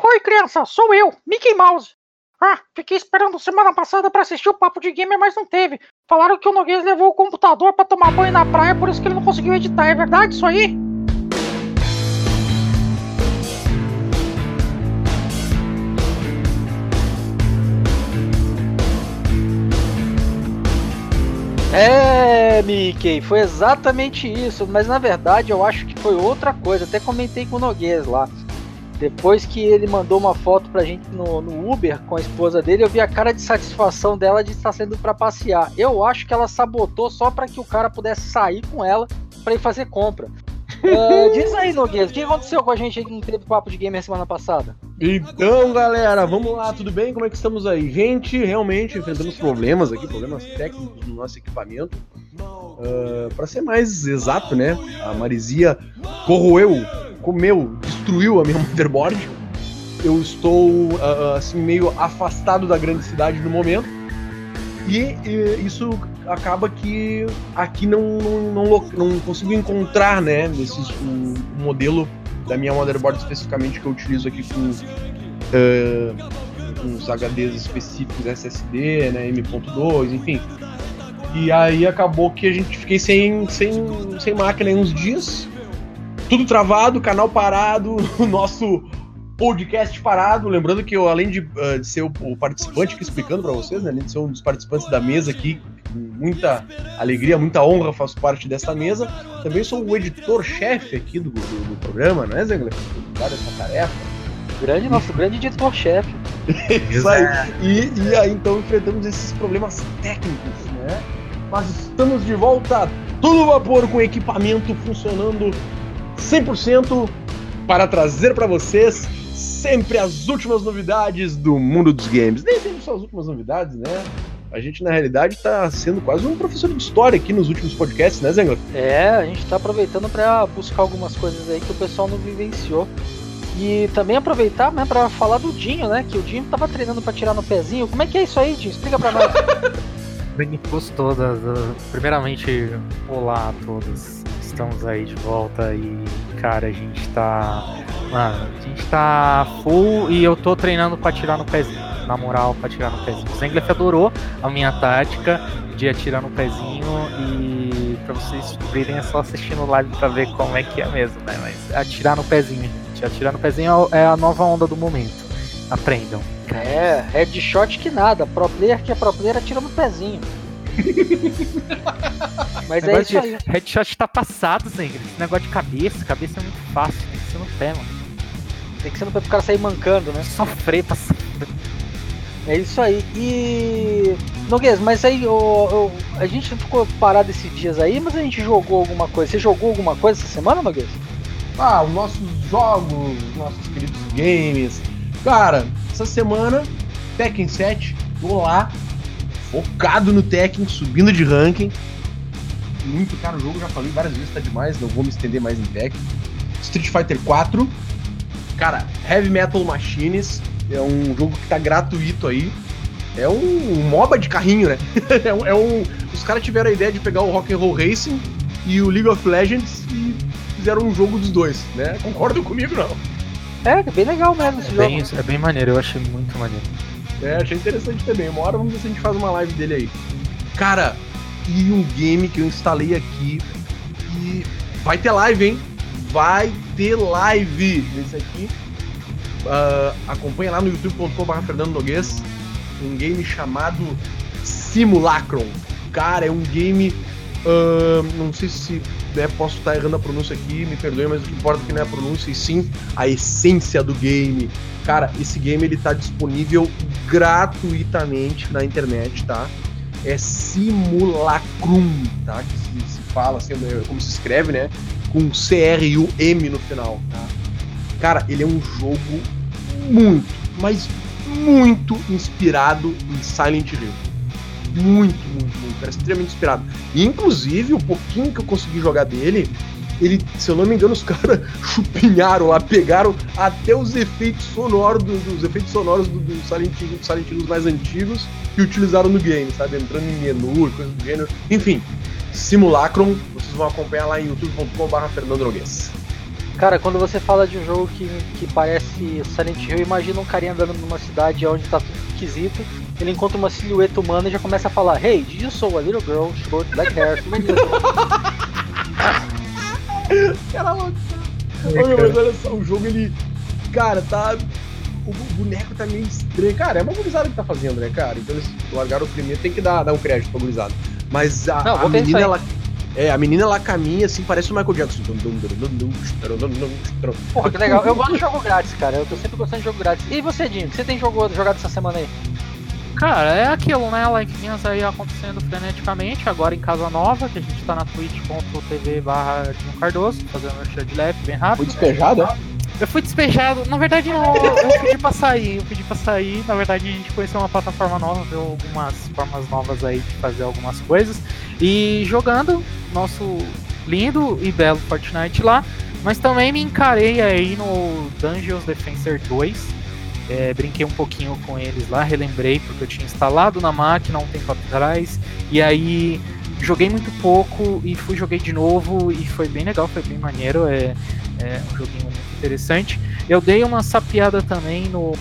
Oi, criança, sou eu, Mickey Mouse. Ah, fiquei esperando semana passada para assistir o Papo de Gamer, mas não teve. Falaram que o Noguês levou o computador para tomar banho na praia, por isso que ele não conseguiu editar. É verdade isso aí? É, Mickey, foi exatamente isso, mas na verdade eu acho que foi outra coisa. Até comentei com o Noguês lá. Depois que ele mandou uma foto pra gente no, no, Uber com a esposa dele, eu vi a cara de satisfação dela de estar saindo para passear. Eu acho que ela sabotou só para que o cara pudesse sair com ela para ir fazer compra. Uh, diz aí, Nogueira, o que aconteceu com a gente que não teve papo de gamer semana passada? Então, galera, vamos lá, tudo bem? Como é que estamos aí? Gente, realmente enfrentamos problemas aqui, problemas técnicos no nosso equipamento. Uh, para ser mais exato, né? A Marizia corroeu comeu, destruiu a minha motherboard. Eu estou uh, assim meio afastado da grande cidade no momento. E, e isso acaba que aqui não, não, não, não consigo encontrar, né, nesses, o, modelo da minha motherboard especificamente que eu utilizo aqui com uh, uns HDs específicos SSD, né, M.2, enfim. E aí acabou que a gente fiquei sem, sem, sem máquina em uns dias tudo travado, canal parado, o nosso podcast parado. Lembrando que eu, além de, uh, de ser o, o, participante aqui explicando para vocês, né, além de ser um dos participantes da mesa aqui, com muita alegria, muita honra, faço parte dessa mesa. Também sou o editor-chefe aqui do, do, do, programa, não é, Zengler? Dar essa tarefa. Grande, nosso grande editor-chefe. Isso aí. E, e aí, então, enfrentamos esses problemas técnicos, né? Mas estamos de volta, todo vapor, com equipamento funcionando 100% para trazer para vocês sempre as últimas novidades do mundo dos games. Nem sempre só as últimas novidades, né? A gente, na realidade, está sendo quase um professor de história aqui nos últimos podcasts, né, Zengler? É, a gente está aproveitando para buscar algumas coisas aí que o pessoal não vivenciou. E também aproveitar né, para falar do Dinho, né? Que o Dinho tava treinando para tirar no pezinho. Como é que é isso aí, Dinho? Explica para nós. Bem-vindos todas. Primeiramente, olá a todos estamos aí de volta e, cara, a gente tá. Mano, a gente tá full e eu tô treinando pra atirar no pezinho. Na moral, pra atirar no pezinho. O Zenglef adorou a minha tática de atirar no pezinho e pra vocês descobrirem é só assistindo live pra ver como é que é mesmo, né? Mas atirar no pezinho, gente. Atirar no pezinho é a nova onda do momento. Aprendam. É, headshot que nada. Pro player que é pro player atira no pezinho. Mas é isso aí. Headshot tá passado, Zengri. Esse negócio de cabeça, cabeça é muito fácil, tem que ser no pé, mano. Tem que ser no pé pro cara sair mancando, né? Sofrer pra É isso aí. E. Noguês, mas aí o, a gente ficou parado esses dias aí, mas a gente jogou alguma coisa. Você jogou alguma coisa essa semana, Noguês? Ah, os nossos jogos, os nossos queridos games. Cara, essa semana, Tekken 7, vou lá, focado no Tekken, subindo de ranking. Muito caro o jogo, já falei várias vezes, tá demais, não vou me estender mais em Tekken. Street Fighter 4. Cara, Heavy Metal Machines é um jogo que tá gratuito aí. É um, MOBA de carrinho, né? é, um, é um, os caras tiveram a ideia de pegar o Rock and Roll Racing e o League of Legends e fizeram um jogo dos dois, né? Concordam comigo, não? É, é bem legal mesmo esse é jogo. Bem, é bem maneiro, eu achei muito maneiro. É, achei interessante também. Uma hora vamos ver se a gente faz uma live dele aí. Cara, e um game que eu instalei aqui e vai ter live, hein? Vai ter live nesse aqui. Uh, acompanha lá no youtube.com.br Fernando Noguês. Um game chamado Simulacron. Cara, é um game. Uh, não sei se né, posso estar errando a pronúncia aqui, me perdoe, mas o que importa é que não é a pronúncia, e sim a essência do game. Cara, esse game ele tá disponível gratuitamente na internet, tá? É Simulacrum, tá? Que se, se fala, assim, é como se escreve, né? Com C-R e U M no final, tá? Cara, ele é um jogo muito, mas muito inspirado em Silent Hill. Muito, muito, muito. Era extremamente inspirado. E, inclusive, o pouquinho que eu consegui jogar dele, ele, se eu não me engano, os caras chupinharam lá, pegaram até os efeitos sonoros do, dos efeitos sonoros do, do Silent, Hill, Silent Hills mais antigos e utilizaram no game, sabe? Entrando em menu, coisas do gênero. Enfim, Simulacron, vocês vão acompanhar lá em youtube.com.br Fernando Noguês. Cara, quando você fala de um jogo que, que parece Silent Hill, imagina um carinha andando numa cidade onde tá tudo esquisito, ele encontra uma silhueta humana e já começa a falar Hey, did you saw a little girl, short black hair? Cara louco. Ô, meu, mas olha só, o jogo ele. Cara, tá. O boneco tá meio estranho. Cara, é uma gurizada que tá fazendo, né, cara? Então eles largaram o primeiro, tem que dar, dar um crédito pra gurizada. Mas a, Não, a menina, ela. É, a menina ela caminha assim, parece o Michael Jackson. Porra, que legal. Eu gosto de jogo grátis, cara. Eu tô sempre gostando de jogo grátis. E você, Dinho, o que você tem jogo, jogado essa semana aí? Cara, é aquilo, né? Livezinhas aí acontecendo freneticamente, agora em casa nova, que a gente tá na twitch.tv barra Cardoso, fazendo merchan de leve bem rápido. Foi despejado, é? Eu fui despejado, na verdade não, eu pedi pra sair, eu pedi pra sair, na verdade a gente conheceu uma plataforma nova, viu algumas formas novas aí de fazer algumas coisas, e jogando nosso lindo e belo Fortnite lá, mas também me encarei aí no Dungeons Defensor 2, é, brinquei um pouquinho com eles lá, relembrei porque eu tinha instalado na máquina um tempo atrás, e aí joguei muito pouco e fui joguei de novo e foi bem legal, foi bem maneiro, é, é um joguinho muito interessante. Eu dei uma sapiada também no,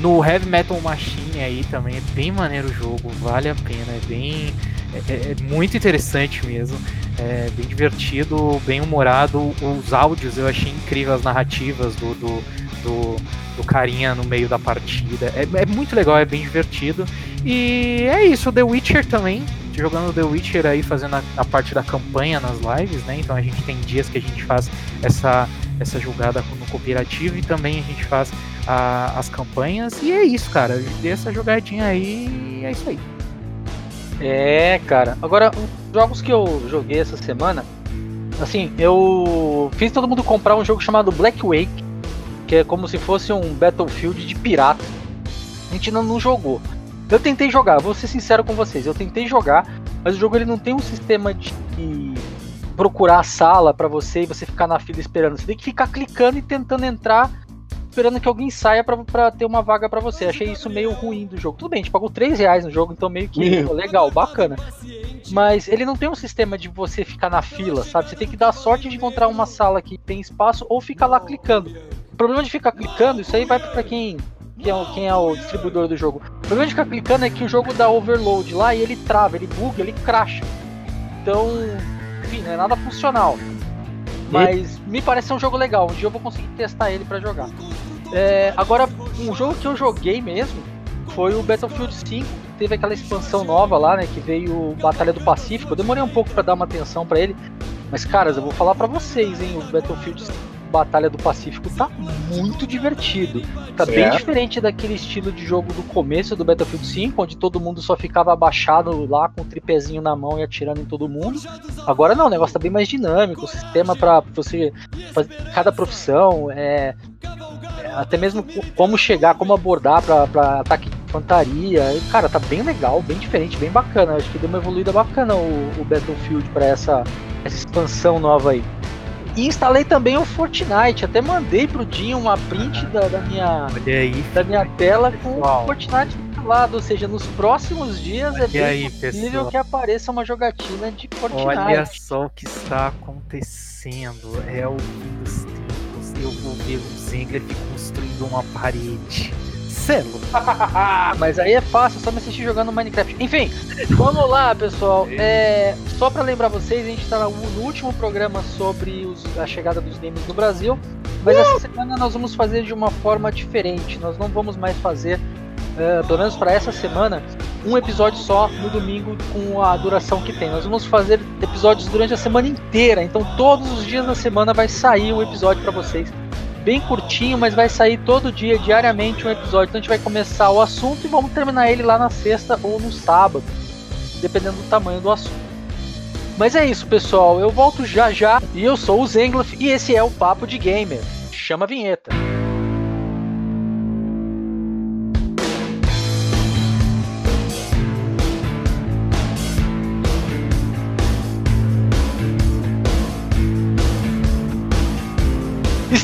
no Heavy Metal Machine aí também, é bem maneiro o jogo, vale a pena, é bem. É, é- é muito interessante mesmo, é bem divertido, bem humorado. Os áudios eu achei incrível, as narrativas do, do, do, do carinha no meio da partida. É, é muito legal, é bem divertido. E é isso, The Witcher também. Jogando The Witcher aí, fazendo a, a parte da campanha nas lives, né? Então a gente tem dias que a gente faz essa, essa jogada no cooperativo e também a gente faz a- as campanhas. E é isso, cara. Dei essa jogadinha aí e é isso aí. É, cara. Agora, os jogos que eu joguei essa semana, assim, eu fiz todo mundo comprar um jogo chamado Black Wake, que é como se fosse um Battlefield de pirata. A gente não, não jogou. Eu tentei jogar, vou ser sincero com vocês, eu tentei jogar, mas o jogo ele não tem um sistema de procurar a sala pra você e você ficar na fila esperando. Você tem que ficar clicando e tentando entrar esperando que alguém saia pra, pra ter uma vaga pra você. Achei isso meio ruim do jogo. Tudo bem, a gente pagou 3 reais no jogo, então meio que pô, legal, bacana. Mas ele não tem um sistema de você ficar na fila, sabe? Você tem que dar sorte de encontrar uma sala que tem espaço ou ficar lá clicando. O problema de ficar clicando, isso aí vai pra quem, quem, é, o- quem é o distribuidor do jogo. O problema de ficar clicando é que o jogo dá overload lá e ele trava, ele buga, ele cracha. Então, enfim, não é nada funcional. Mas me parece um jogo legal. Um dia eu vou conseguir testar ele pra jogar. É, agora, um jogo que eu joguei mesmo foi o Battlefield 5. Teve aquela expansão nova lá, né? Que veio Batalha do Pacífico. Eu demorei um pouco pra dar uma atenção pra ele. Mas, caras, eu vou falar pra vocês, hein? O Battlefield 5 Batalha do Pacífico tá muito divertido. Tá bem diferente daquele estilo de jogo do começo do Battlefield 5, onde todo mundo só ficava abaixado lá com o tripézinho na mão e atirando em todo mundo. Agora não, o negócio tá bem mais dinâmico, o sistema pra você fazer cada profissão, é, é, até mesmo co- como chegar, como abordar pra, pra ataque de infantaria. E, Cara, tá bem legal, bem diferente, bem bacana. Acho que deu uma evoluída bacana o, o Battlefield pra essa, essa expansão nova aí. E instalei também o Fortnite, até mandei pro Dinho uma print da, da minha, aí, da minha tela com o Fortnite instalado. Ou seja, nos próximos dias é olha bem aí, possível pessoal. que apareça uma jogatina de Fortnite. Olha só o que está acontecendo. É o fim dos tempos. Eu vou ver o Zengler construindo uma parede. Celo. Ah, mas aí é fácil, só me assistir jogando Minecraft. Enfim, vamos lá, pessoal. É, só pra lembrar vocês, a gente tá no último programa sobre os- a chegada dos games no Brasil. Mas essa semana nós vamos fazer de uma forma diferente. Nós não vamos mais fazer, é, pelo menos para essa semana, um episódio só no domingo com a duração que tem. Nós vamos fazer episódios durante a semana inteira. Então todos os dias da semana vai sair um episódio para vocês bem curtinho, mas vai sair todo dia, diariamente, um episódio. Então a gente vai começar o assunto e vamos terminar ele lá na sexta ou no sábado, dependendo do tamanho do assunto. Mas é isso, pessoal. Eu volto já já. E eu sou o Zengloff e esse é o Papo de Gamer. Chama a vinheta.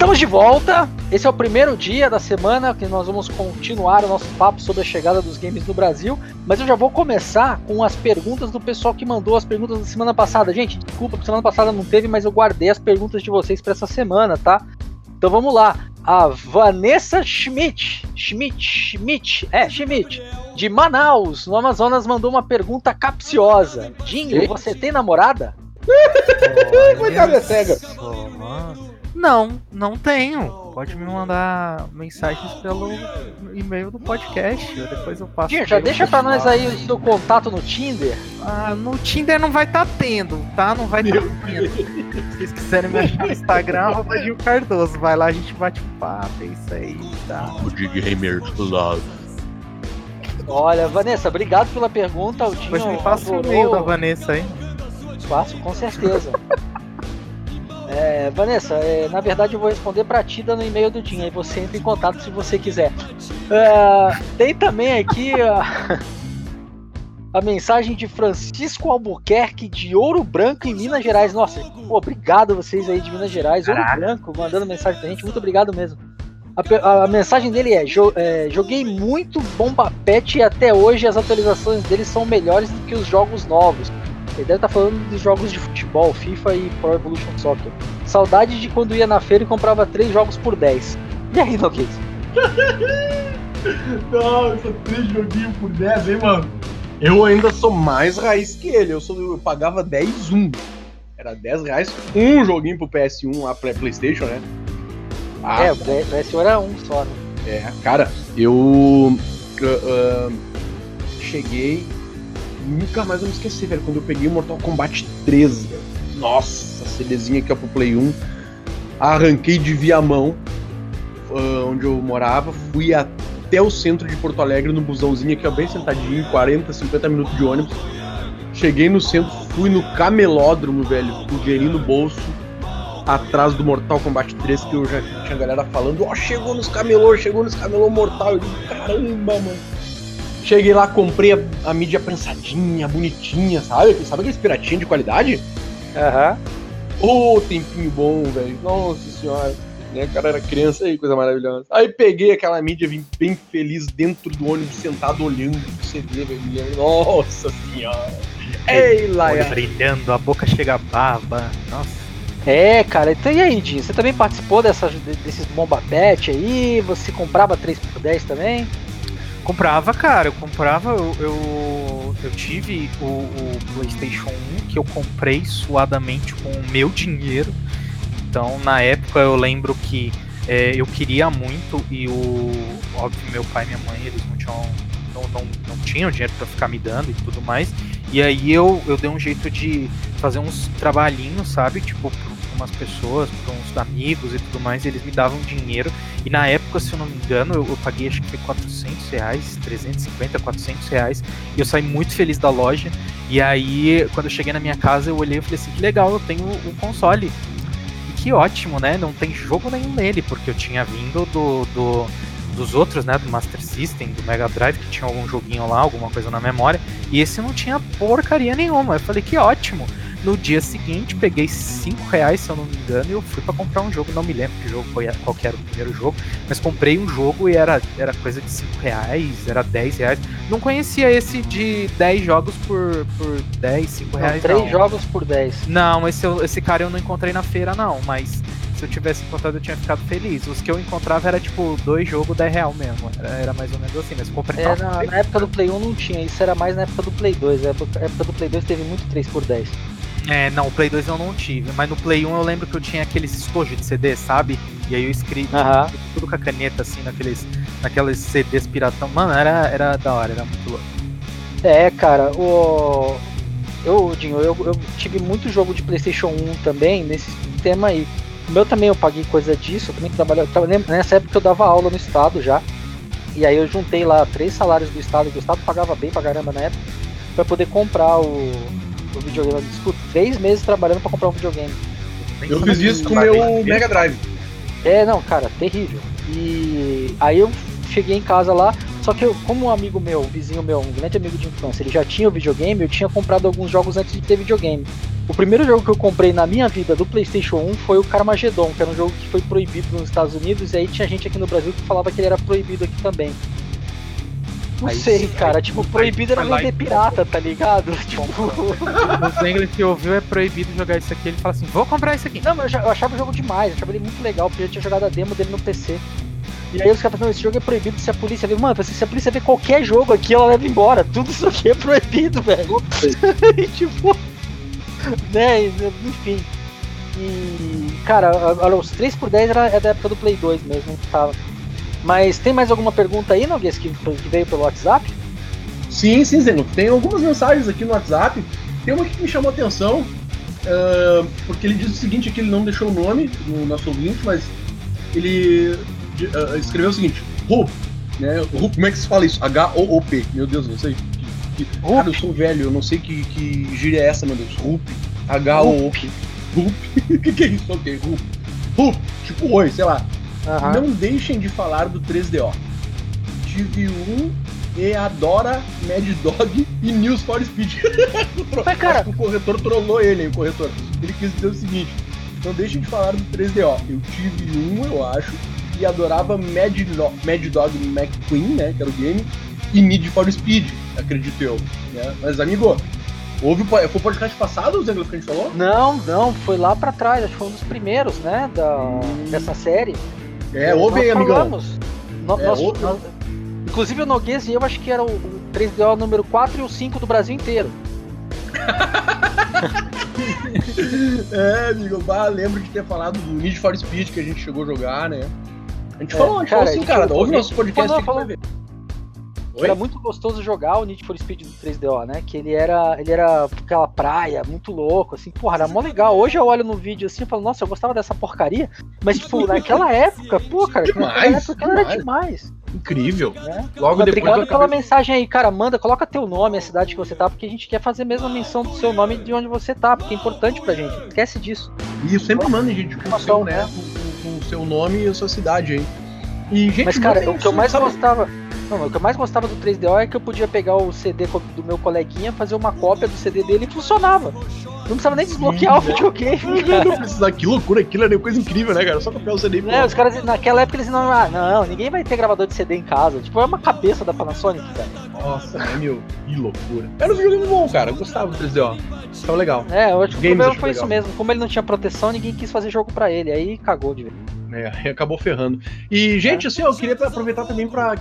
Estamos de volta. Esse é o primeiro dia da semana que nós vamos continuar o nosso papo sobre a chegada dos games no Brasil. Mas eu já vou começar com as perguntas do pessoal que mandou as perguntas da semana passada. Gente, desculpa, porque semana passada não teve, mas eu guardei as perguntas de vocês para essa semana, tá? Então vamos lá. A Vanessa Schmidt, Schmidt, Schmidt, é, Schmidt, de Manaus, no Amazonas, mandou uma pergunta capciosa. Dinho, você tem namorada? Coitada, é cega. Mano. Não, não tenho. Pode me mandar mensagens pelo e-mail do podcast. Depois eu passo. Dinho, já deixa pra nós aí o seu contato no Tinder. Ah, no Tinder não vai estar tendo, tá? Não vai estar tendo. Se vocês quiserem me achar no Instagram, arroba Gil Cardoso. Vai lá, a gente bate papo, é isso aí, tá? O de Gamers Love. Olha, Vanessa, obrigado pela pergunta. O Dinho Depois me passa o e-mail da Vanessa aí. Faço, com certeza. É, Vanessa, é, na verdade eu vou responder pra ti dando o e-mail do Dinho, aí você entra em contato se você quiser. É, tem também aqui a, a mensagem de Francisco Albuquerque de Ouro Branco em Minas Gerais. Nossa, obrigado vocês aí de Minas Gerais, Ouro Caraca. Branco, mandando mensagem pra gente, muito obrigado mesmo. A- a mensagem dele é, "Jo- é, Joguei muito Bomba Pet e até hoje as atualizações dele são melhores do que os jogos novos. Ele deve estar falando dos jogos de futebol, FIFA e Pro Evolution Soccer. Saudade de quando ia na feira e comprava três jogos por 10. E aí, Noguês? Nossa, três joguinhos por 10, hein, mano? Eu ainda sou mais raiz que ele. Eu, sou, eu pagava 10 um. Era 10 reais um joguinho pro PS1 lá pra Playstation, né? Ah, É, o PSO era um só, né? É, cara, eu ah, ah, cheguei. Nunca mais vou me esquecer, velho. Quando eu peguei o Mortal Kombat 13, velho. Nossa, CDzinha aqui ó, pro Play 1. Arranquei de Viamão, ah, onde eu morava. Fui até o centro de Porto Alegre no busãozinho aqui, ó, bem sentadinho, 40, 50 minutos de ônibus. Cheguei no centro, fui no camelódromo, velho, com o dinheirinho no bolso atrás do Mortal Kombat 3 que eu já tinha galera falando, ó, chegou nos camelô, chegou nos camelô mortal. Eu digo, caramba, mano. Cheguei lá, comprei a, a mídia prensadinha, bonitinha, sabe? Sabe aqueles piratinhos de qualidade? Aham. Ô, tempinho bom, velho. Nossa senhora. Né, cara era criança aí, coisa maravilhosa. Aí peguei aquela mídia, vim bem feliz dentro do ônibus, sentado olhando o CD, velho. e Nossa senhora. Ei, Laia. brilhando, a boca chega a baba. Nossa. É, cara, então e aí, Dinho? Você também participou dessas, desses Bomba Pet aí? Você comprava 3 por 10 também? Comprava, cara, eu comprava, eu, eu, eu tive o, o PlayStation 1 que eu comprei suadamente com o meu dinheiro. Então, na época, eu lembro que é, eu queria muito e o. Óbvio, meu pai e minha mãe, eles não tinham, não, não, não tinham dinheiro pra ficar me dando e tudo mais. E aí eu, eu dei um jeito de fazer uns trabalhinhos, sabe? Tipo, pra umas pessoas, pra uns amigos e tudo mais, eles me davam dinheiro. E na época, se eu não me engano, eu, eu paguei acho que foi 400 reais, 350, 400 reais. E eu saí muito feliz da loja. E aí, quando eu cheguei na minha casa, eu olhei e falei assim: que legal, eu tenho o console. E que ótimo, né? Não tem jogo nenhum nele, porque eu tinha vindo do, do- dos outros, né? Do Master System, do Mega Drive, que tinha algum joguinho lá, alguma coisa na memória. E esse não tinha porcaria nenhuma. Eu falei: que ótimo. No dia seguinte, peguei 5 reais, se eu não me engano, e eu fui pra comprar um jogo. Não me lembro que jogo foi, qual que era o primeiro jogo, mas comprei um jogo e era, era coisa de 5 reais, era 10 reais. Não conhecia esse de 10 jogos por, por 10, 5 Não, reais. 3 não. jogos por 10. Não, esse, eu- esse cara eu não encontrei na feira, não, mas se eu tivesse encontrado eu tinha ficado feliz. Os que eu encontrava era tipo dois jogos 10 real mesmo. Era, era mais ou menos assim, mas comprei É, na, na época do Play 1 não tinha, isso era mais na época do Play 2. Na época, na época do Play 2 teve muito 3 por 10. É, não, o Play 2 eu não tive, mas no Play 1 eu lembro que eu tinha aqueles estojos de CD, sabe? E aí eu escrevi tudo com a caneta, assim, naqueles, naqueles CDs piratão. Mano, era, era da hora, era muito louco. É, cara, o. Eu, Dinho, eu, eu tive muito jogo de PlayStation 1 também nesse tema aí. O meu também eu paguei coisa disso, eu também trabalhava. Nessa época eu dava aula no estado já. E aí eu juntei lá três salários do estado, que o estado pagava bem pra caramba na época, pra poder comprar o videogame. Eu discuto três meses trabalhando pra comprar um videogame. Eu fiz isso com o meu Mega Drive. É, não, cara, terrível. E aí eu cheguei em casa lá, só que eu, como um amigo meu, um vizinho meu, um grande amigo de infância, ele já tinha o videogame, eu tinha comprado alguns jogos antes de ter videogame. O primeiro jogo que eu comprei na minha vida do PlayStation 1 foi o Carmageddon, que era um jogo que foi proibido nos Estados Unidos, e aí tinha gente aqui no Brasil que falava que ele era proibido aqui também. Não Aí sei, cara. Tipo, proibido era vender pirata, tá ligado? Tipo. O Zengler que ouviu é proibido jogar isso aqui. Ele fala assim: vou comprar isso aqui. Não, mas eu, achava o jogo demais, eu achava ele muito legal, porque eu já tinha jogado a demo dele no PC. E aí os caras falaram, esse jogo é proibido se a polícia ver. Mano, se a polícia ver qualquer jogo aqui, ela leva embora. Tudo isso aqui é proibido, velho. e, tipo. Né, enfim. E. Cara, a- a- os 3x10 era, é da época do Play 2 mesmo, que tava. Mas tem mais alguma pergunta aí, Noguês, que, que veio pelo WhatsApp? Sim, sim, Zeno. Tem algumas mensagens aqui no WhatsApp. Tem uma que me chamou a atenção, ah, porque ele diz o seguinte, aqui ele não deixou o nome do nosso ouvinte, mas ele ah, escreveu o seguinte, RUP, né? RUP, como é que se fala isso? H-O-O-P, meu Deus, não sei. Que, que- cara, eu sou velho, eu não sei que, que gíria é essa, meu Deus. RUP, H-O-O-P. RUP, o que, que é isso? Ok, RUP. RUP, tipo oi, sei lá. Aham. Não deixem de falar do 3DO. Tive um e adora Mad Dog e News for Speed. O Mas, cara- o corretor trollou ele, hein, o corretor. Ele quis dizer o seguinte: não deixem de falar do 3DO. Eu tive um, eu acho, e adorava Mad, No- Mad Dog McQueen, né, que era o game, e Need for Speed, acredito eu. Né? Mas, amigo, houve o foi o podcast passado, os Engels, que a gente falou? Não, não, foi lá pra trás, acho que foi um dos primeiros, né, da, dessa série. É, ouve aí, amigão. falamos. No- É, nós- ouve. nós- inclusive o Noguês e eu acho que era o, o 3DO número 4 e o 5 do Brasil inteiro. É, amigo, bah, lembro de ter falado do Need for Speed que a gente chegou a jogar, né? A gente É, falou, a gente cara, falou assim, cara, ouve nosso podcast falou, falou. Oi? Era muito gostoso jogar o Need for Speed do 3DO, né? Que ele era, ele era aquela praia, muito louco, assim, porra, era mó legal. Hoje eu olho no vídeo assim e falo, nossa, eu gostava dessa porcaria. Mas, tipo, naquela época, pô, cara, Demais, naquela época era demais. demais, Incrível. né? Logo Mas depois obrigado eu pela mensagem aí, cara. Manda, coloca teu nome, a cidade que você tá, porque a gente quer fazer mesmo a menção do seu nome de onde você tá, porque é importante pra gente. Esquece disso. E sempre mandem, gente, com o seu, né, né? com, com- com o seu nome e a sua cidade aí. E, gente, Mas, cara, o que eu mais sabe? gostava. Não, o que eu mais gostava do 3DO é que eu podia pegar o CD do meu coleguinha, fazer uma cópia do CD dele e funcionava. Não precisava nem desbloquear o Sim, né? videogame, cara. Não que loucura, aquilo era coisa incrível, né, cara? Só copiar o CD e pronto. os caras naquela época eles não, ah, não, ninguém vai ter gravador de CD em casa. Tipo, é uma cabeça da Panasonic, cara. Nossa, né, meu, que loucura. Era um videogame bom, cara, eu gostava do 3DO. Tava legal. É, eu acho que o problema foi legal. isso mesmo. Como ele não tinha proteção, ninguém quis fazer jogo pra ele. Aí cagou de vez. É, aí acabou ferrando. E, gente, assim, eu queria aproveitar também para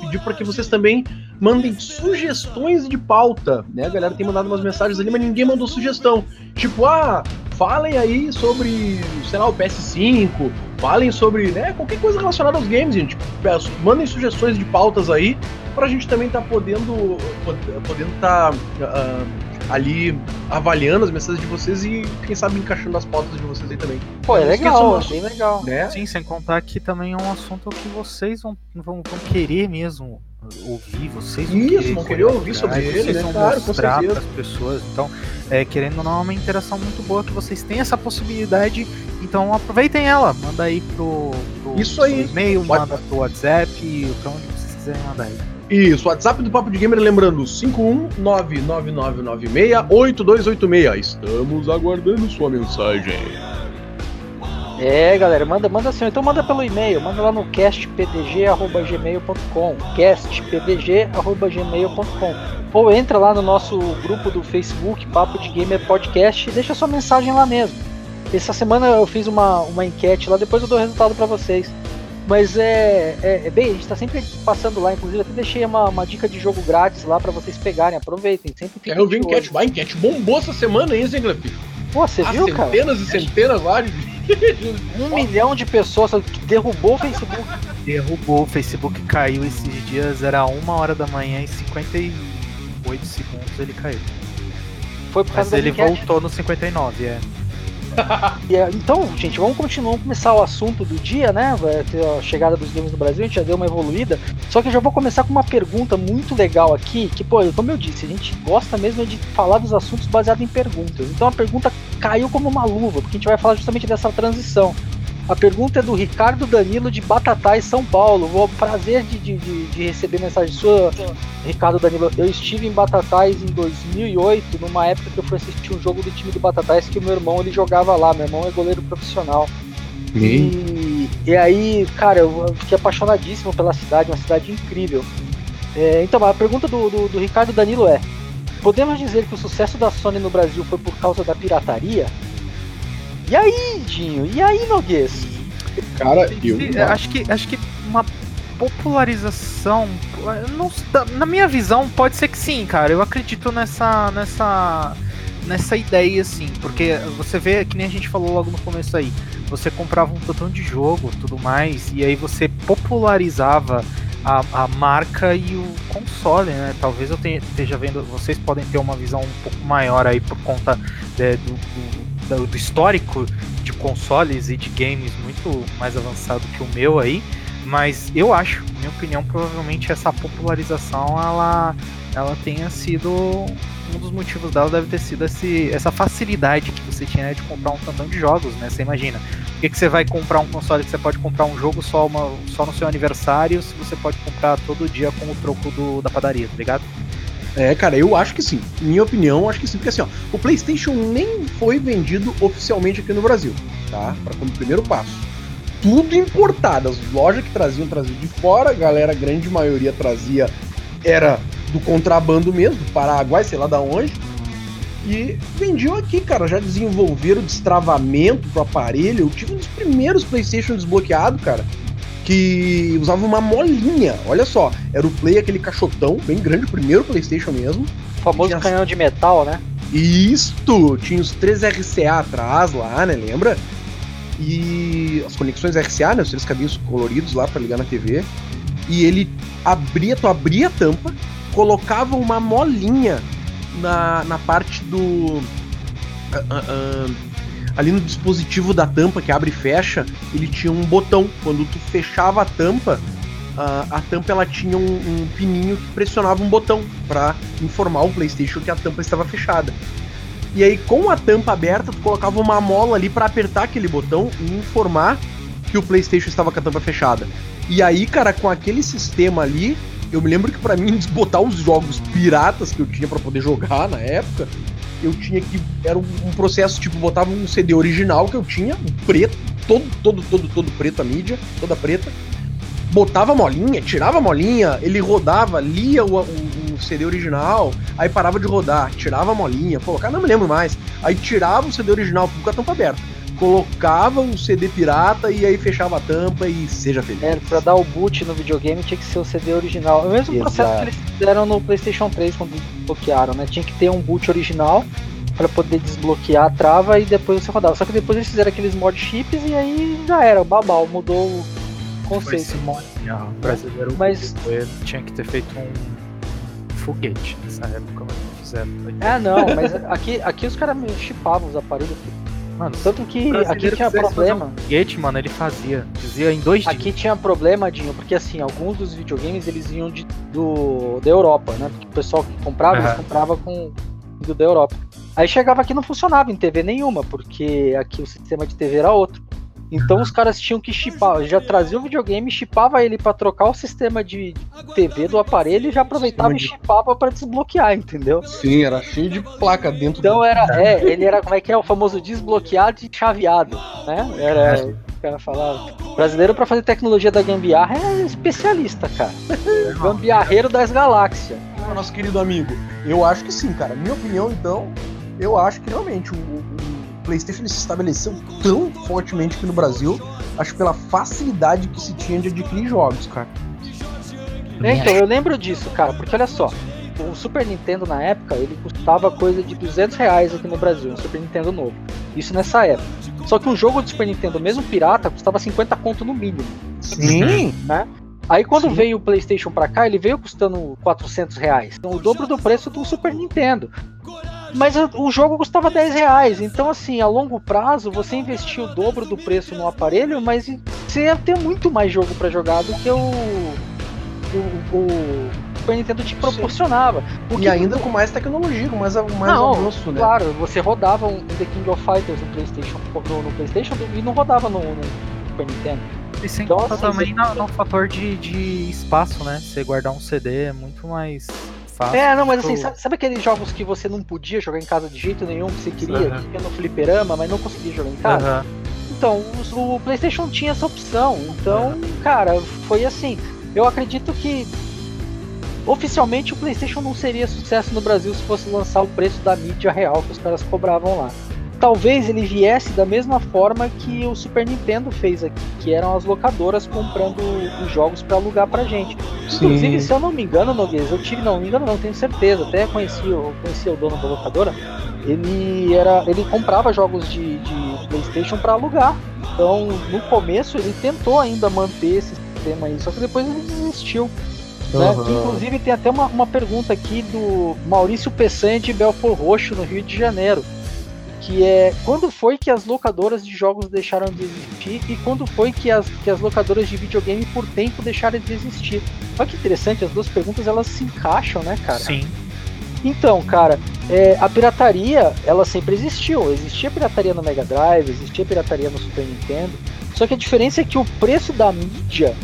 pedir para que vocês também mandem sugestões de pauta, né? A galera tem mandado umas mensagens ali, mas ninguém mandou sugestão. Tipo, ah, falem aí sobre, sei lá, o PS5, falem sobre, né, qualquer coisa relacionada aos games, gente. Peço, Mandem sugestões de pautas aí pra gente também tá podendo pod- podendo tá ah, ali avaliando as mensagens de vocês e quem sabe encaixando as pautas de vocês aí também, Pô, é legal, nosso- bem legal. né? Sim, sem contar que também é um assunto que vocês vão, vão, vão querer mesmo ouvir, vocês vão Isso, querer, vão querer ouvir atrás, sobre ele, vocês né? vão Claro, mostrar para as pessoas. Então, é, querendo ou não, é uma interação muito boa que vocês têm essa possibilidade. Então, aproveitem ela. Manda aí pro, pro Isso aí. e-mail, Pode- manda pro WhatsApp, pra onde vocês quiserem mandar aí. Isso, WhatsApp do Papo de Gamer, lembrando, 51999968286. Estamos aguardando sua mensagem. É, galera, manda, manda assim. Então manda pelo e-mail, manda lá no castpdg.gmail.com castpdg.gmail.com Ou entra lá no nosso grupo do Facebook, Papo de Gamer Podcast, e deixa sua mensagem lá mesmo. Essa semana eu fiz uma, uma enquete lá, depois eu dou o resultado pra vocês. Mas é, é, é bem, a gente tá sempre passando lá, inclusive até deixei uma, uma dica de jogo grátis lá pra vocês pegarem, aproveitem, sempre fiquem Quero ver de enquete. Vai, enquete bombou essa semana, hein, Zengler? Pô, você Ah, viu, cara? centenas e centenas lá de. Um milhão de pessoas que derrubou o Facebook. Derrubou, o Facebook caiu esses dias, era uma hora da manhã e 58 segundos ele caiu. Foi por Mas causa da ele enquete. voltou no 59, é. E, é, Então, gente, vamos continuar, vamos começar o assunto do dia, né? Vai ter a chegada dos games no Brasil, a gente já deu uma evoluída. Só que eu já vou começar com uma pergunta muito legal aqui, que, pô, como eu disse, a gente gosta mesmo de falar dos assuntos baseados em perguntas. Então a pergunta caiu como uma luva, porque a gente vai falar justamente dessa transição. A pergunta é do Ricardo Danilo de Batatais, São Paulo. Vou prazer de, de, de- receber mensagem sua, Ricardo Danilo. Eu estive em Batatais em 2008, numa época que eu fui assistir um jogo do time do Batatais que o meu irmão ele jogava lá. Meu irmão é goleiro profissional. E, e aí, cara, eu fiquei apaixonadíssimo pela cidade, uma cidade incrível. É, então, a pergunta do, do, do Ricardo Danilo é: Podemos dizer que o sucesso da Sony no Brasil foi por causa da pirataria? E aí, Dinho? E aí, Noguês? Cara, eu. Acho que, acho que uma popularização. Não, na minha visão, pode ser que sim, cara. Eu acredito nessa. nessa. nessa ideia, assim. Porque você vê, que nem a gente falou logo no começo aí. Você comprava um tantão de jogo tudo mais, e aí você popularizava a, a marca e o console, né? Talvez eu tenha, esteja vendo. Vocês podem ter uma visão um pouco maior aí por conta é, do, do, do histórico de consoles e de games muito mais avançado que o meu aí. Mas eu acho, minha opinião, provavelmente essa popularização ela, ela tenha sido um dos motivos dela deve ter sido esse, essa facilidade que você tinha de comprar um tantão de jogos, né? Você imagina, por que, que você vai comprar um console que você pode comprar um jogo só, uma, só no seu aniversário se você pode comprar todo dia com o troco do, da padaria, tá ligado? É, cara, eu acho que sim. Minha opinião, acho que sim, porque assim, ó, o PlayStation nem foi vendido oficialmente aqui no Brasil, tá? Para como primeiro passo tudo importado. As lojas que traziam, traziam de fora, a galera, a grande maioria trazia, era do contrabando mesmo, do Paraguai, sei lá da onde. E vendiam aqui, cara. Já desenvolveram destravamento pro aparelho. Eu tive um dos primeiros PlayStation desbloqueado, cara. Que usava uma molinha. Olha só, era o Play, aquele caixotão, bem grande, o primeiro PlayStation mesmo. O famoso Tinha... canhão de metal, né? Isto! Tinha os 3 RCA atrás lá, né? Lembra? e as conexões RCA, né, os três caminhos coloridos lá para ligar na TV. E ele abria, tu abria a tampa, colocava uma molinha na, na parte do. Uh, uh, uh, ali no dispositivo da tampa que abre e fecha, ele tinha um botão. Quando tu fechava a tampa, a tampa ela tinha um, um pininho que pressionava um botão para informar o PlayStation que a tampa estava fechada. E aí, com a tampa aberta, tu colocava uma mola ali para apertar aquele botão e informar que o PlayStation estava com a tampa fechada. E aí, cara, com aquele sistema ali, eu me lembro que para mim desbotar os jogos piratas que eu tinha para poder jogar na época, eu tinha que era um processo tipo botava um CD original que eu tinha, um preto, todo todo todo todo preto a mídia, toda preta. Botava a molinha, tirava a molinha, ele rodava, lia o, o o CD original, aí parava de rodar, tirava a molinha, colocava, não me lembro mais. Aí tirava o CD original com a tampa aberta, colocava o CD pirata e aí fechava a tampa e seja feliz. É, pra dar o boot no videogame tinha que ser o CD original. É o mesmo Exato. processo que eles fizeram no PlayStation 3 quando bloquearam, né? Tinha que ter um boot original para poder desbloquear a trava e depois você rodava. Só que depois eles fizeram aqueles mod chips e aí já era, o babau, mudou o conceito. Foi sim, brasileiro Mas tinha que ter feito um foguete nessa época, mas não fizeram. É, não, mas aqui, aqui os caras chipavam os aparelhos. Mano, tanto que aqui tinha problema. Um foguete, mano, ele fazia. Fazia em dois Aqui tinha problema, Dinho, porque assim, alguns dos videogames eles vinham de, do, da Europa, né? Porque o pessoal que comprava, uhum. eles comprava com do da Europa. Aí chegava aqui não funcionava em TV nenhuma, porque aqui o sistema de TV era outro. Então os caras tinham que chipar, já trazia o videogame, chipava ele para trocar o sistema de TV do aparelho e já aproveitava e chipava para desbloquear, entendeu? Sim, era cheio de placa dentro Então do... era, é, ele era como é que é o famoso desbloqueado e chaveado, né? Era o cara falava. Brasileiro para fazer tecnologia da gambiarra é especialista, cara. Gambiarreiro das galáxias. Nosso querido amigo, eu acho que sim, cara. Minha opinião, então, eu acho que realmente o, o PlayStation se estabeleceu tão fortemente aqui no Brasil, acho pela facilidade que se tinha de adquirir jogos, cara. É, então, eu lembro disso, cara, porque olha só, o Super Nintendo na época, ele custava coisa de 200 reais aqui no Brasil, um Super Nintendo novo. Isso nessa época. Só que um jogo de Super Nintendo, mesmo pirata, custava 50 conto no mínimo. Sim. Né? Aí quando Sim. veio o PlayStation pra cá, ele veio custando 400 reais. Então, o dobro do preço do Super Nintendo. Mas o jogo custava 10 reais. Então, assim, a longo prazo, você investia o dobro do preço no aparelho, mas você ia ter muito mais jogo para jogar do que o, o, o Super Nintendo te proporcionava. e ainda com mais tecnologia, com mais, mais não, avanço, né? Claro, você rodava um The King of Fighters no PlayStation, no, no PlayStation e não rodava no, no Super Nintendo. E sem então, contar assim, também no, no fator de, de espaço, né? Você guardar um CD é muito mais fácil. É, não, mas assim, sabe, sabe, aqueles jogos que você não podia jogar em casa de jeito nenhum, que você queria, uhum. que no fliperama, mas não conseguia jogar em casa? Uhum. Então, o, o, PlayStation tinha essa opção. Então, uhum. cara, foi assim. Eu acredito que oficialmente o PlayStation não seria sucesso no Brasil se fosse lançar o preço da mídia real que os caras cobravam lá. Talvez ele viesse da mesma forma que o Super Nintendo fez aqui, que eram as locadoras comprando os jogos para alugar pra gente. Sim. Inclusive, se eu não me engano, Noguês, eu tive, não, me engano não, tenho certeza, até conheci, eu conheci o dono da locadora, ele era, ele comprava jogos de, de PlayStation para alugar. Então, no começo ele tentou ainda manter esse sistema aí, só que depois ele desistiu. Né? Que, inclusive tem até uma, uma pergunta aqui do Maurício Peçanha de Belfort Roxo, no Rio de Janeiro. Que é quando foi que as locadoras de jogos deixaram de existir e quando foi que as, que as locadoras de videogame por tempo deixaram de existir? Olha que interessante, as duas perguntas elas se encaixam, né, cara? Sim. Então, cara, é, a pirataria, ela sempre existiu. Existia pirataria no Mega Drive, existia pirataria no Super Nintendo. Só que a diferença é que o preço da mídia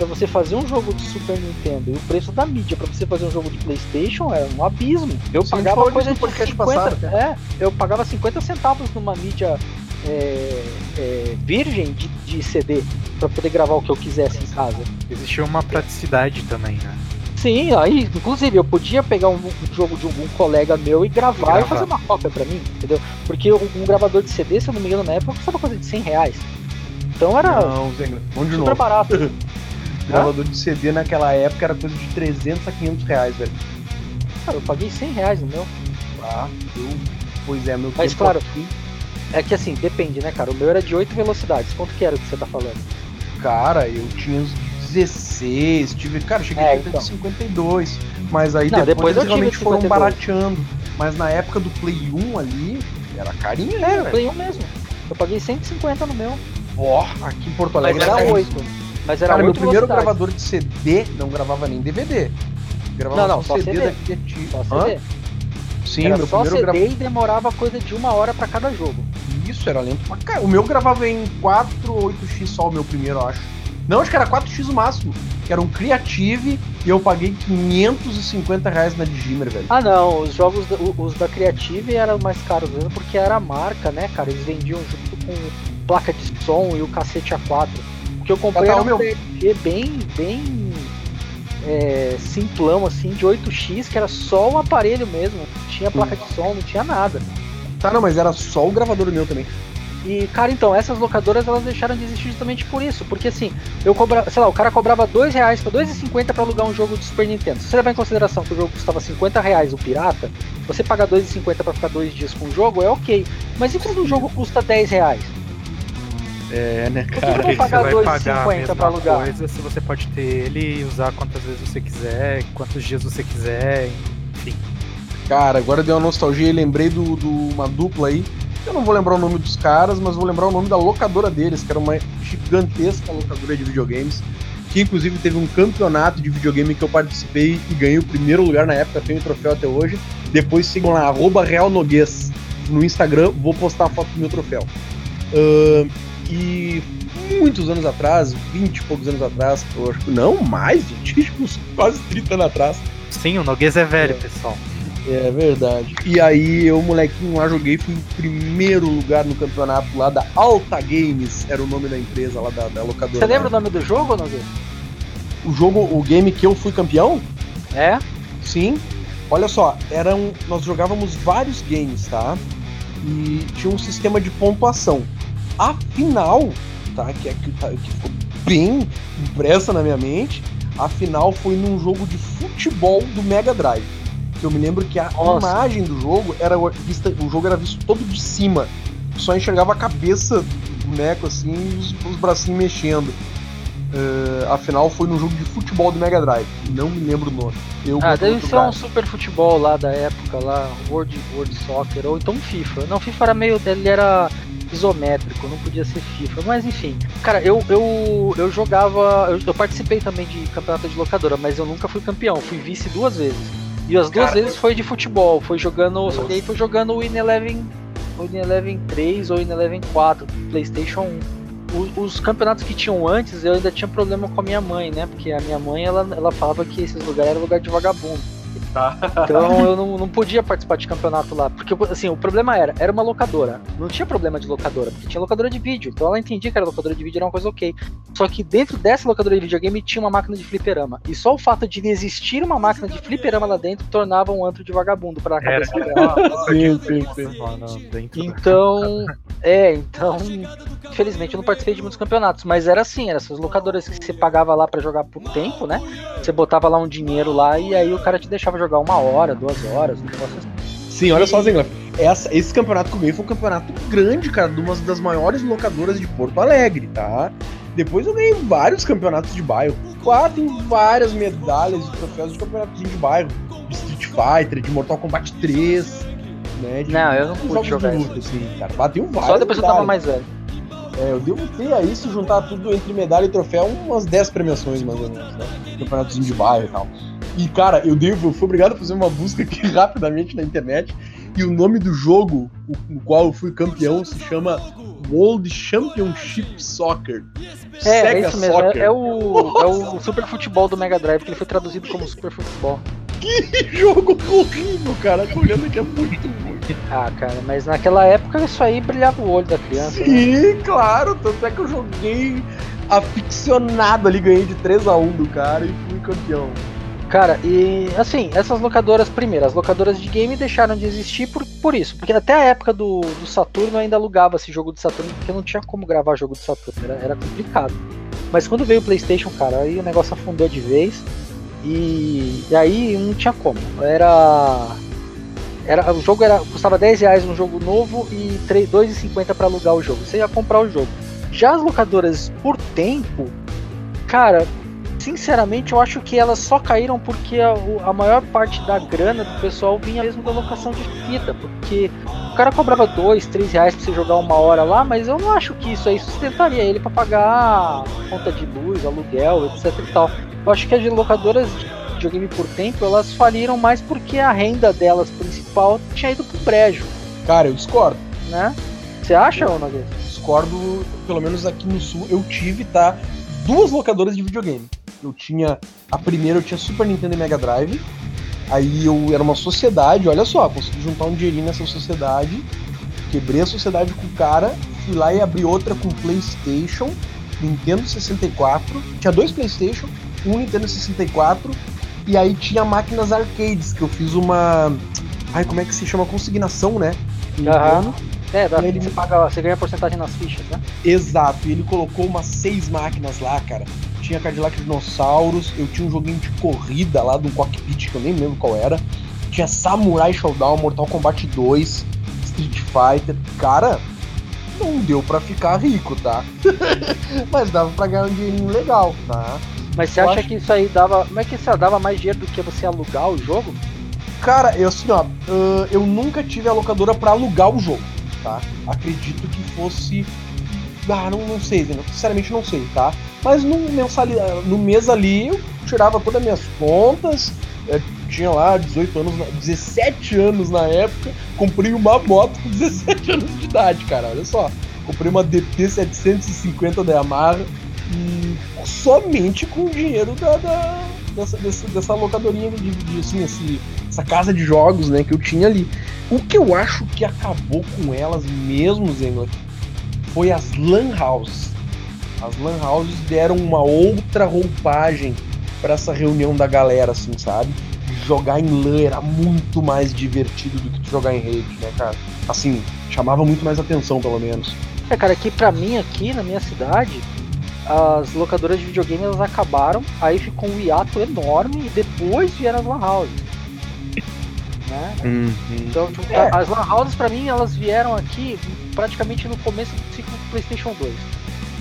para você fazer um jogo de Super Nintendo e o preço da mídia para você fazer um jogo de PlayStation é um abismo. Eu Sim, pagava coisa de no podcast 50, passado, é, eu pagava 50 centavos numa mídia é, é, virgem de, de CD para poder gravar o que eu quisesse em casa. Existiu uma praticidade também, né? Sim, aí, inclusive, eu podia pegar um, um jogo de algum colega meu e gravar, Gravar. e fazer uma cópia pra mim, entendeu? Porque um, um gravador de CD, se eu não me engano, na época custava coisa de 100 reais. Então era Não, super novo. barato. Gravador de CD naquela época era coisa de 300 a 500 reais, velho. Cara, eu paguei 100 reais no meu. Ah, eu... Pois é, meu Mas claro, aqui, É que assim, depende, né, cara? O meu era de 8 velocidades. Quanto que era o que você tá falando? cara, eu tinha uns 16, tive, cara, cheguei É, a então. de 52, mas aí Não, depois, depois eu eles realmente foram 52. barateando. Mas na época do Play 1 ali, era carinho, né, É, ganhei um mesmo. Eu paguei 150 no meu. Ó, aqui em Porto Mas Alegre era carinho. 8. Mas era Cara, meu 8 primeiro velocidades. gravador de CD não gravava nem DVD. Gravava Não, não, só CD. da Creative. Só Hã? CD. Sim, era meu só primeiro CD gravador. e demorava coisa de uma hora pra cada jogo. Isso, era lento pra caralho. O meu gravava em 4 ou 8x só, o meu primeiro, eu acho. Não, acho que era 4x o máximo. Que era um Creative e eu paguei 550 reais na Digimer, velho. Ah não, os jogos, os da Creative eram mais caros mesmo porque era a marca, né, cara? Eles vendiam junto com placa de som e o cacete A4. Que eu comprei Ah, tá, era meu- um PLG bem, bem é, simplão, assim, de 8x, que era só o aparelho mesmo. Não tinha placa de som, não tinha nada. Tá, não, mas era só o gravador meu também. E, cara, então, essas locadoras elas deixaram de existir justamente por isso. Porque assim, eu cobrava, sei lá, o cara cobrava 2 reais pra 2,50 pra alugar um jogo de Super Nintendo. Se você levar em consideração que o jogo custava 50 reais o pirata, você pagar 2,50 pra ficar dois dias com o jogo é ok. Mas e quando o jogo custa 10 reais? É, né, Por que cara? vou Porque pagar você vai pagar a 2,50 mesma pra alugar? coisa se você pode ter ele e usar quantas vezes você quiser, quantos dias você quiser, enfim. Cara, agora deu uma nostalgia e lembrei de do, do uma dupla aí. Eu não vou lembrar o nome dos caras, mas vou lembrar o nome da locadora deles, que era uma gigantesca locadora de videogames. Que inclusive teve um campeonato de videogame que eu participei e ganhei o primeiro lugar na época, tenho o troféu até hoje. Depois sigam lá, arroba Real Noguês no Instagram, vou postar a foto do meu troféu. Ahn, e muitos anos atrás, 20 e poucos anos atrás, eu acho que não, mais, gente, tipo, uns quase 30 anos atrás. Sim, o Noguês é velho, pessoal. É verdade. E aí eu, molequinho lá, joguei, fui em primeiro lugar no campeonato lá da Alta Games, era o nome da empresa lá da, da locadora. Você lembra o nome do jogo, Nogueira? O jogo, o game que eu fui campeão? É? Sim. Olha só, eram, nós jogávamos vários games, tá? E tinha um sistema de pontuação. A final, tá? Que, é, que, tá- que ficou bem impressa na minha mente. A final foi num jogo de futebol do Mega Drive. Que eu me lembro que a Nossa. imagem do jogo era vista, o jogo era visto todo de cima. Só enxergava a cabeça do boneco assim os, os bracinhos mexendo. Eh, a final foi num jogo de futebol do Mega Drive. Não me lembro o nome. Eu Ah, deve ser um super futebol lá da época, lá, World, World Soccer, ou então FIFA. Não, FIFA era meio. ele era isométrico, não podia ser FIFA, mas enfim. Cara, eu, eu, eu jogava. Eu, eu participei também de campeonato de locadora, mas eu nunca fui campeão, fui vice duas vezes. E as duas Cara, vezes foi de futebol, foi jogando. Só que aí foi jogando o In Eleven. O In Eleven 3 ou o In Eleven 4, Playstation 1 os, os campeonatos que tinham antes, eu ainda tinha problema com a minha mãe, né? Porque a minha mãe, ela, ela falava que esses lugares eram lugar de vagabundo. Tá. Então eu não, não podia participar de campeonato lá. Porque, assim, o problema era, era uma locadora. Não tinha problema de locadora, porque tinha locadora de vídeo. Então ela entendia que era locadora de vídeo era uma coisa ok. Só que dentro dessa locadora de videogame tinha uma máquina de fliperama. E só o fato de existir uma máquina de fliperama lá dentro tornava um antro de vagabundo pra cabeça dela. sim, sim, sim. Então, é, então, infelizmente eu não participei de muitos campeonatos, mas era assim, era essas locadoras que você pagava lá para jogar por tempo, né? Você botava lá um dinheiro lá e aí o cara te deixava jogar uma hora, duas horas, um negócio assim. Sim, olha só, Zengler. Essa, esse campeonato que eu ganhei foi um campeonato grande, cara, de uma das maiores locadoras de Porto Alegre, tá? Depois eu ganhei vários campeonatos de bairro. Claro, tem várias medalhas e troféus de campeonatos de bairro. De Street Fighter, de Mortal Kombat 3, né? De, não, eu não pude jogar luta, isso. Assim, cara. Bateu vários. Só depois medalhas. eu tava mais velho. É, eu devo ter aí, se juntar tudo entre medalha e troféu, umas 10 premiações, mais ou menos, né? Campeonatos de bairro e tal. E, cara, eu, devo, eu fui obrigado a fazer uma busca aqui rapidamente na internet. E o nome do jogo, no qual eu fui campeão, se chama World Championship Soccer. É, é Sega é isso mesmo. Soccer. É, é, o, é o Super Futebol do Mega Drive, que ele foi traduzido como Super Futebol. Que jogo horrível, cara. Tô olhando aqui é muito ruim. Ah, cara, mas naquela época isso aí brilhava o olho da criança. Né? Sim, né? claro. Tanto é que eu joguei aficionado ali, ganhei de 3 a 1 do cara e fui campeão. Cara, e assim, essas locadoras, primeiro, as locadoras de game deixaram de existir por, por isso. Porque até a época do, do Saturno ainda alugava esse jogo de Saturno, porque não tinha como gravar jogo de Saturno, era, era complicado. Mas quando veio o PlayStation, cara, aí o negócio afundou de vez. E, e aí não tinha como. Era. Era, o jogo era, custava 10 reais um jogo novo e 2,50 para alugar o jogo. Você ia comprar o jogo. Já as locadoras por tempo, cara, sinceramente, eu acho que elas só caíram porque a, a, maior parte da grana do pessoal vinha mesmo da locação de fita, porque o cara cobrava dois, três reais pra você jogar uma hora lá, mas eu não acho que isso aí sustentaria ele para pagar conta de luz, aluguel, etc e tal. Eu acho que as locadoras de videogame por tempo, elas faliram mais porque a renda delas principal tinha ido pro brejo. Cara, eu discordo. Né? Você acha, ou não? Discordo, pelo menos aqui no sul, eu tive, tá? Duas locadoras de videogame eu tinha. A primeira eu tinha Super Nintendo e Mega Drive. Aí eu era uma sociedade, olha só, consegui juntar um dinheirinho nessa sociedade. Quebrei a sociedade com o cara, fui lá e abri outra com PlayStation, Nintendo 64. Tinha dois PlayStation, um Nintendo 64. E aí tinha máquinas arcades, que eu fiz uma. Ai, como é que se chama? Consignação, né? Aham. É, dá, ele... você, paga, você ganha porcentagem nas fichas, né? Exato, e ele colocou umas seis máquinas lá, cara tinha Cadillac Dinossauros, eu tinha um joguinho de corrida lá do cockpit que eu nem lembro qual era. Tinha Samurai Showdown, Mortal Kombat 2, Street Fighter. Cara, não deu para ficar rico, tá? Mas dava pra ganhar um dinheirinho legal, tá? Mas você eu acha acho... que isso aí dava. Como é que isso dava mais dinheiro do que você alugar o jogo? Cara, eu assim, ó, eu nunca tive a locadora para alugar o jogo, tá? Acredito que fosse. Ah, não, não sei, sinceramente não sei, tá? Mas no, mensali, no mês ali eu tirava todas as minhas contas, eu tinha lá 18 anos, 17 anos na época, comprei uma moto com 17 anos de idade, cara, olha só. Comprei uma DT 750 da Yamaha e somente com o dinheiro da, da dessa, dessa, dessa locadorinha de, de assim, esse, essa casa de jogos, né, que eu tinha ali. O que eu acho que acabou com elas mesmo, Zengler, foi as lan houses. As lan houses deram uma outra roupagem para essa reunião da galera, assim, sabe? Jogar em LAN era muito mais divertido do que jogar em rede, né, cara? Assim, chamava muito mais atenção, pelo menos. É, cara, aqui pra mim, aqui na minha cidade, as locadoras de videogame acabaram, aí ficou um hiato enorme e depois vieram as lan houses. Né? Uhum. Então, tipo, é. as lan houses pra mim, elas vieram aqui praticamente no começo do ciclo do PlayStation 2.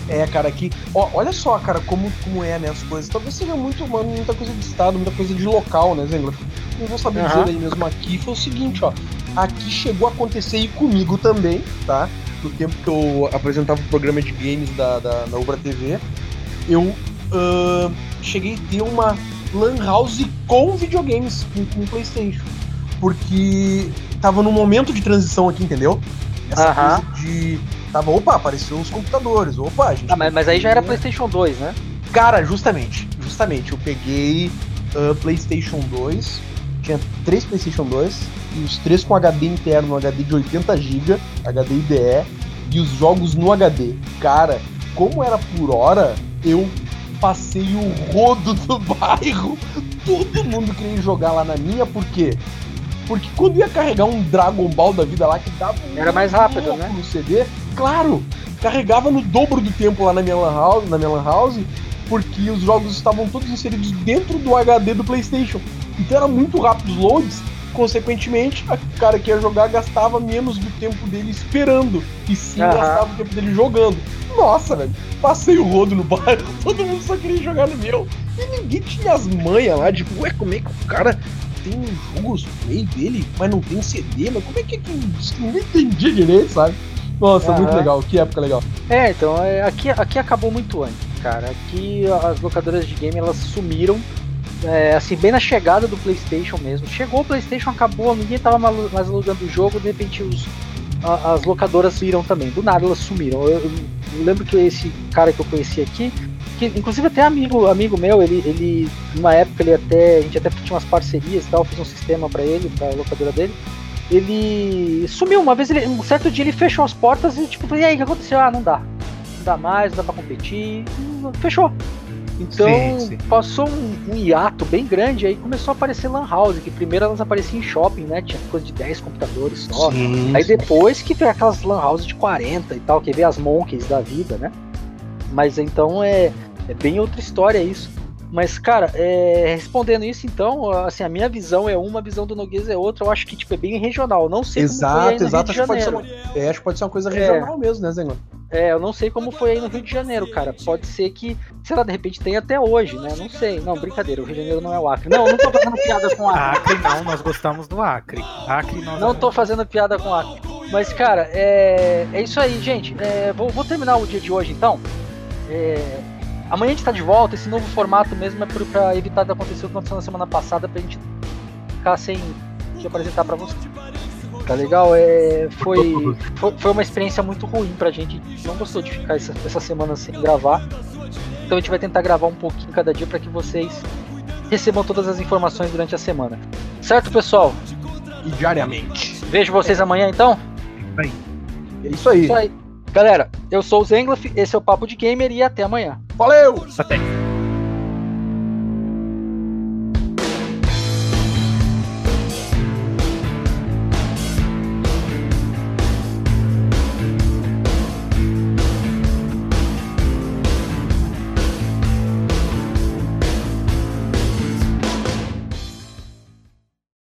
É, cara, que. Ó, olha só, cara, como, como é, né, as coisas. Talvez seja muito, mano, muita coisa de estado, muita coisa de local, né, Zengler? Não vou saber uhum. dizer aí mesmo aqui. Foi o seguinte, ó. Aqui chegou a acontecer e comigo também, tá? No tempo que eu apresentava o programa de games da, da, da Ubra TV, eu uh, cheguei a ter uma Lan House com videogames, com, com PlayStation. Porque tava num momento de transição aqui, entendeu? Essa uhum. coisa de Tava, opa, apareceu os computadores, opa, gente. Ah, mas, mas aí já era PlayStation 2, né? Cara, justamente, justamente, eu peguei uh, PlayStation 2, tinha três PlayStation 2 e os três com HD interno, HD de 80 GB, HD IDE e os jogos no HD. Cara, como era por hora, eu passei o rodo do bairro. Todo mundo queria jogar lá na minha, por quê? Porque quando ia carregar um Dragon Ball da vida lá que dava Era mais rápido, né? no CD, claro, carregava no dobro do tempo lá na minha lan house, na minha lan house, porque os jogos estavam todos inseridos dentro do HD do PlayStation. Então era muito rápido os loads, consequentemente, o cara que ia jogar gastava menos do tempo dele esperando, e sim Aham. gastava o tempo dele jogando. Nossa, velho, passei o rodo no bairro, todo mundo só queria jogar no meu. E ninguém tinha as manhas lá, tipo, ué, como é que o cara tem um jogo play dele, mas não tem CD, mas como é que é que ninguém entendia direito, sabe? Nossa, muito Aham. legal, que época legal. É, então, é, aqui, aqui acabou muito antes, cara. Aqui as locadoras de game elas sumiram. é, assim, bem na chegada do PlayStation mesmo. Chegou o PlayStation, acabou, ninguém tava mais alugando o jogo, de repente os, a- as locadoras viram também. Do nada elas sumiram. Eu, eu- eu lembro que esse cara que eu conheci aqui, que inclusive até amigo, amigo meu, ele, ele, numa época ele até, a gente até tinha umas parcerias e tal, fiz um sistema pra ele, pra locadora dele. Ele sumiu, uma vez ele, um certo dia ele fechou as portas e tipo, e aí, o que aconteceu? Ah, não dá não dá mais, não dá pra competir, fechou. Então Sim, sim. passou um, um hiato bem grande, aí começou a aparecer Lan House, que primeiro elas apareciam em shopping, né? Tinha coisa de 10 computadores só. Sim, Aí depois que veio aquelas Lan House de 40 e tal, que veio as Monkeys da vida, né? Mas então é, é bem outra história isso. Mas, cara, é, respondendo isso, então, assim, a minha visão é uma, a visão do Noguês é outra. Eu acho que, tipo, é bem regional. Não sei como foi aí Exato, no exato. Rio Acho pode ser é, acho que pode ser uma coisa É. regional mesmo, né, Zengon? É, eu não sei como foi aí no Rio de Janeiro, cara. Pode ser que, sei lá, de repente tem até hoje, né? Não sei. Não, brincadeira, o Rio de Janeiro não é o Acre. Não, eu não tô fazendo piada com o Acre. Acre não, nós gostamos do Acre. Acre nós Não tô fazendo piada com o Acre. Mas, cara, é, é isso aí, gente. É, vou, vou terminar o dia de hoje, então. É, amanhã a gente tá de volta. Esse novo formato mesmo é pra evitar de acontecer o que aconteceu na semana passada, pra gente ficar sem te apresentar pra você. Tá legal? É, foi, foi, foi uma experiência muito ruim pra gente. A gente não gostou de ficar essa, essa semana sem gravar. Então a gente vai tentar gravar um pouquinho cada dia pra que vocês recebam todas as informações durante a semana. Certo, pessoal? E diariamente. Vejo vocês amanhã então? É isso aí. Isso aí. Galera, eu sou o Zenglaf, esse é o Papo de Gamer e até amanhã. Valeu! Até.